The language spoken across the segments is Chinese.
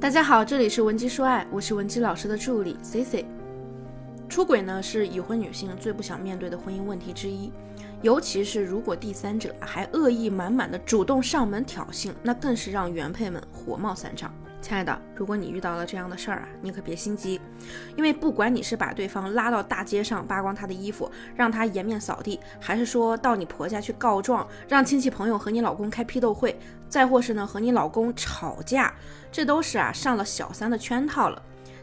大家好，这里是文姬说爱，我是文姬老师的助理 C C。出轨呢是已婚女性最不想面对的婚姻问题之一，尤其是如果第三者还恶意满满的主动上门挑衅，那更是让原配们火冒三丈。亲爱的，如果你遇到了这样的事儿啊，你可别心急，因为不管你是把对方拉到大街上扒光他的衣服，让他颜面扫地，还是说到你婆家去告状，让亲戚朋友和你老公开批斗会，再或是呢和你老公吵架，这都是啊上了小三的圈套了。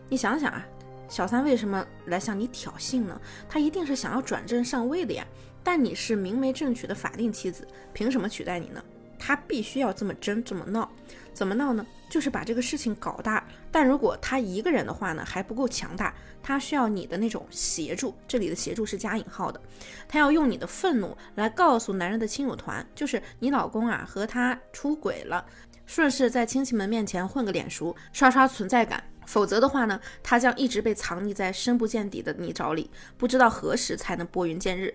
你想想啊，小三为什么来向你挑衅呢？他一定是想要转正上位的呀。但你是明媒正娶的法定妻子，凭什么取代你呢？他必须要这么争这么闹，怎么闹呢？就是把这个事情搞大。但如果他一个人的话呢，还不够强大，他需要你的那种协助。这里的协助是加引号的，他要用你的愤怒来告诉男人的亲友团，就是你老公啊和他出轨了，顺势在亲戚们面前混个脸熟，刷刷存在感。否则的话呢，他将一直被藏匿在深不见底的泥沼里，不知道何时才能拨云见日。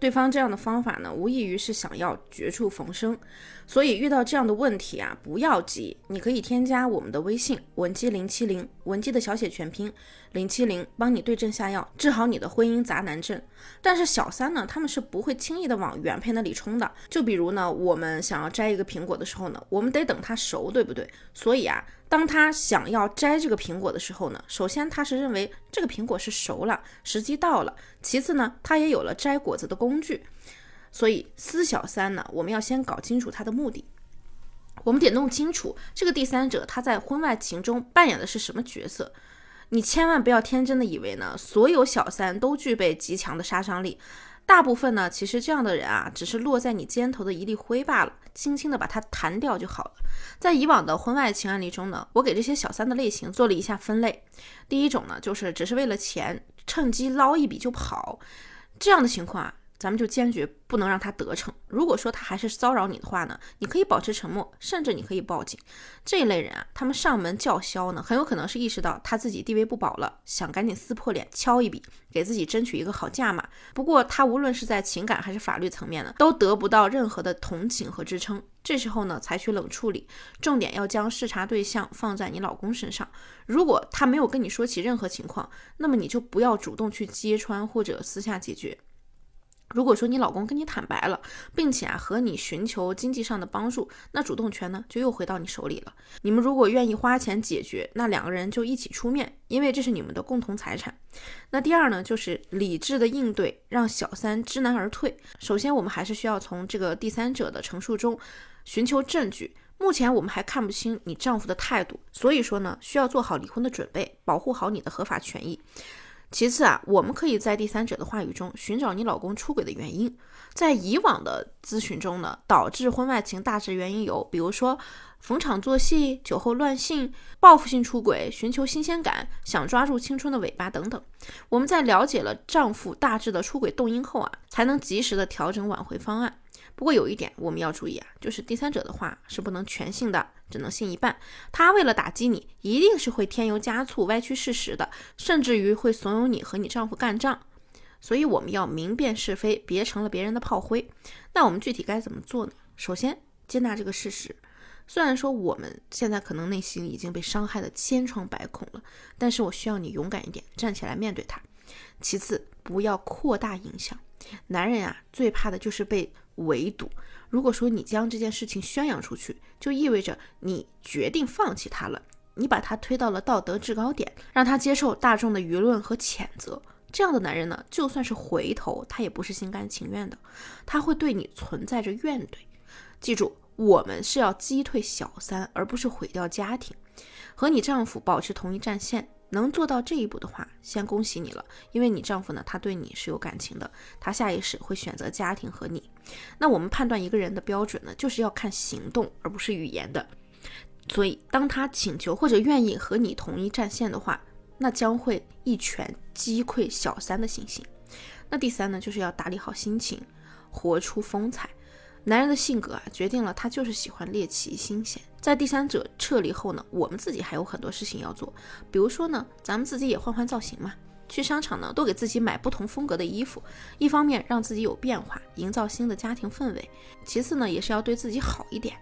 对方这样的方法呢，无异于是想要绝处逢生，所以遇到这样的问题啊，不要急，你可以添加我们的微信文姬零七零，文姬的小写全拼零七零，帮你对症下药，治好你的婚姻杂男症。但是小三呢，他们是不会轻易的往原配那里冲的。就比如呢，我们想要摘一个苹果的时候呢，我们得等它熟，对不对？所以啊。当他想要摘这个苹果的时候呢，首先他是认为这个苹果是熟了，时机到了。其次呢，他也有了摘果子的工具。所以撕小三呢，我们要先搞清楚他的目的。我们得弄清楚这个第三者他在婚外情中扮演的是什么角色。你千万不要天真的以为呢，所有小三都具备极强的杀伤力。大部分呢，其实这样的人啊，只是落在你肩头的一粒灰罢了，轻轻的把它弹掉就好了。在以往的婚外情案例中呢，我给这些小三的类型做了一下分类。第一种呢，就是只是为了钱，趁机捞一笔就跑，这样的情况啊。咱们就坚决不能让他得逞。如果说他还是骚扰你的话呢，你可以保持沉默，甚至你可以报警。这一类人啊，他们上门叫嚣呢，很有可能是意识到他自己地位不保了，想赶紧撕破脸敲一笔，给自己争取一个好价码。不过他无论是在情感还是法律层面呢，都得不到任何的同情和支撑。这时候呢，采取冷处理，重点要将视察对象放在你老公身上。如果他没有跟你说起任何情况，那么你就不要主动去揭穿或者私下解决。如果说你老公跟你坦白了，并且啊和你寻求经济上的帮助，那主动权呢就又回到你手里了。你们如果愿意花钱解决，那两个人就一起出面，因为这是你们的共同财产。那第二呢，就是理智的应对，让小三知难而退。首先，我们还是需要从这个第三者的陈述中寻求证据。目前我们还看不清你丈夫的态度，所以说呢，需要做好离婚的准备，保护好你的合法权益。其次啊，我们可以在第三者的话语中寻找你老公出轨的原因。在以往的咨询中呢，导致婚外情大致原因有，比如说逢场作戏、酒后乱性、报复性出轨、寻求新鲜感、想抓住青春的尾巴等等。我们在了解了丈夫大致的出轨动因后啊，才能及时的调整挽回方案。不过有一点我们要注意啊，就是第三者的话是不能全信的，只能信一半。他为了打击你，一定是会添油加醋、歪曲事实的，甚至于会怂恿你和你丈夫干仗。所以我们要明辨是非，别成了别人的炮灰。那我们具体该怎么做呢？首先接纳这个事实，虽然说我们现在可能内心已经被伤害的千疮百孔了，但是我需要你勇敢一点，站起来面对它。其次，不要扩大影响。男人啊，最怕的就是被。围堵。如果说你将这件事情宣扬出去，就意味着你决定放弃他了，你把他推到了道德制高点，让他接受大众的舆论和谴责。这样的男人呢，就算是回头，他也不是心甘情愿的，他会对你存在着怨怼。记住，我们是要击退小三，而不是毁掉家庭。和你丈夫保持同一战线。能做到这一步的话，先恭喜你了，因为你丈夫呢，他对你是有感情的，他下意识会选择家庭和你。那我们判断一个人的标准呢，就是要看行动，而不是语言的。所以，当他请求或者愿意和你同一战线的话，那将会一拳击溃小三的信心。那第三呢，就是要打理好心情，活出风采。男人的性格啊，决定了他就是喜欢猎奇新鲜。在第三者撤离后呢，我们自己还有很多事情要做，比如说呢，咱们自己也换换造型嘛，去商场呢多给自己买不同风格的衣服，一方面让自己有变化，营造新的家庭氛围；其次呢，也是要对自己好一点。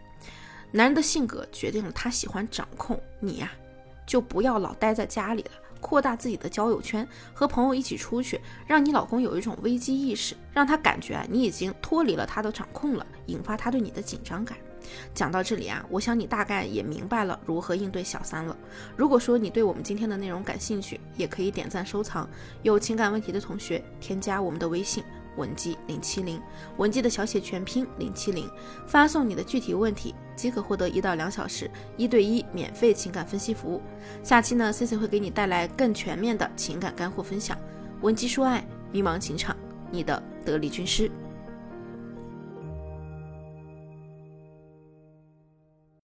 男人的性格决定了他喜欢掌控你呀，就不要老待在家里了，扩大自己的交友圈，和朋友一起出去，让你老公有一种危机意识，让他感觉你已经脱离了他的掌控了，引发他对你的紧张感。讲到这里啊，我想你大概也明白了如何应对小三了。如果说你对我们今天的内容感兴趣，也可以点赞收藏。有情感问题的同学，添加我们的微信文姬零七零，文姬的小写全拼零七零，发送你的具体问题，即可获得一到两小时一对一免费情感分析服务。下期呢，Cici 会给你带来更全面的情感干货分享。文姬说爱，迷茫情场，你的得力军师。